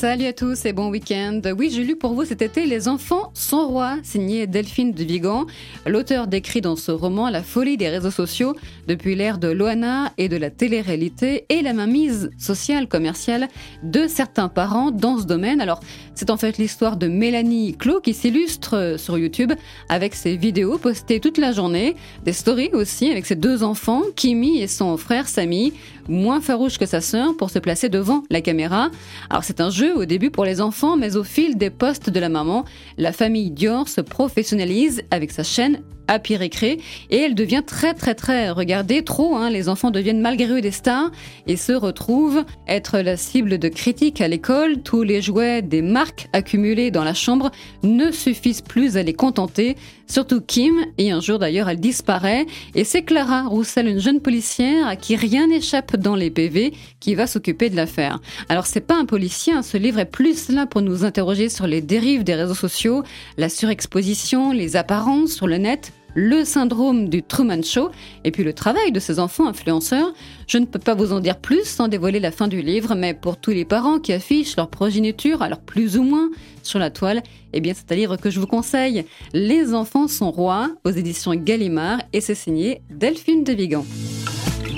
Salut à tous et bon week-end. Oui, j'ai lu pour vous cet été Les enfants sont rois, signé Delphine de Vigan. L'auteur décrit dans ce roman la folie des réseaux sociaux depuis l'ère de Loana et de la télé-réalité et la mainmise sociale, commerciale de certains parents dans ce domaine. Alors, c'est en fait l'histoire de Mélanie Clos qui s'illustre sur YouTube avec ses vidéos postées toute la journée, des stories aussi avec ses deux enfants, Kimi et son frère Samy, moins farouche que sa sœur pour se placer devant la caméra. Alors, c'est un jeu au début pour les enfants, mais au fil des postes de la maman, la famille Dior se professionnalise avec sa chaîne Happy Récré et elle devient très très très regardée, trop, hein, les enfants deviennent malgré eux des stars et se retrouvent être la cible de critiques à l'école, tous les jouets des marques accumulées dans la chambre ne suffisent plus à les contenter, surtout Kim, et un jour d'ailleurs elle disparaît, et c'est Clara Roussel, une jeune policière à qui rien n'échappe dans les PV, qui va s'occuper de l'affaire. Alors c'est pas un policier, hein, ce livre est plus là pour nous interroger sur les dérives des réseaux sociaux, la surexposition, les apparences sur le net, le syndrome du Truman Show et puis le travail de ces enfants influenceurs. Je ne peux pas vous en dire plus sans dévoiler la fin du livre, mais pour tous les parents qui affichent leur progéniture, alors plus ou moins, sur la toile, eh bien c'est un livre que je vous conseille. Les enfants sont rois aux éditions Gallimard et c'est signé Delphine de Vigan.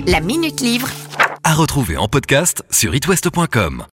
La Minute Livre. À retrouver en podcast sur itwest.com.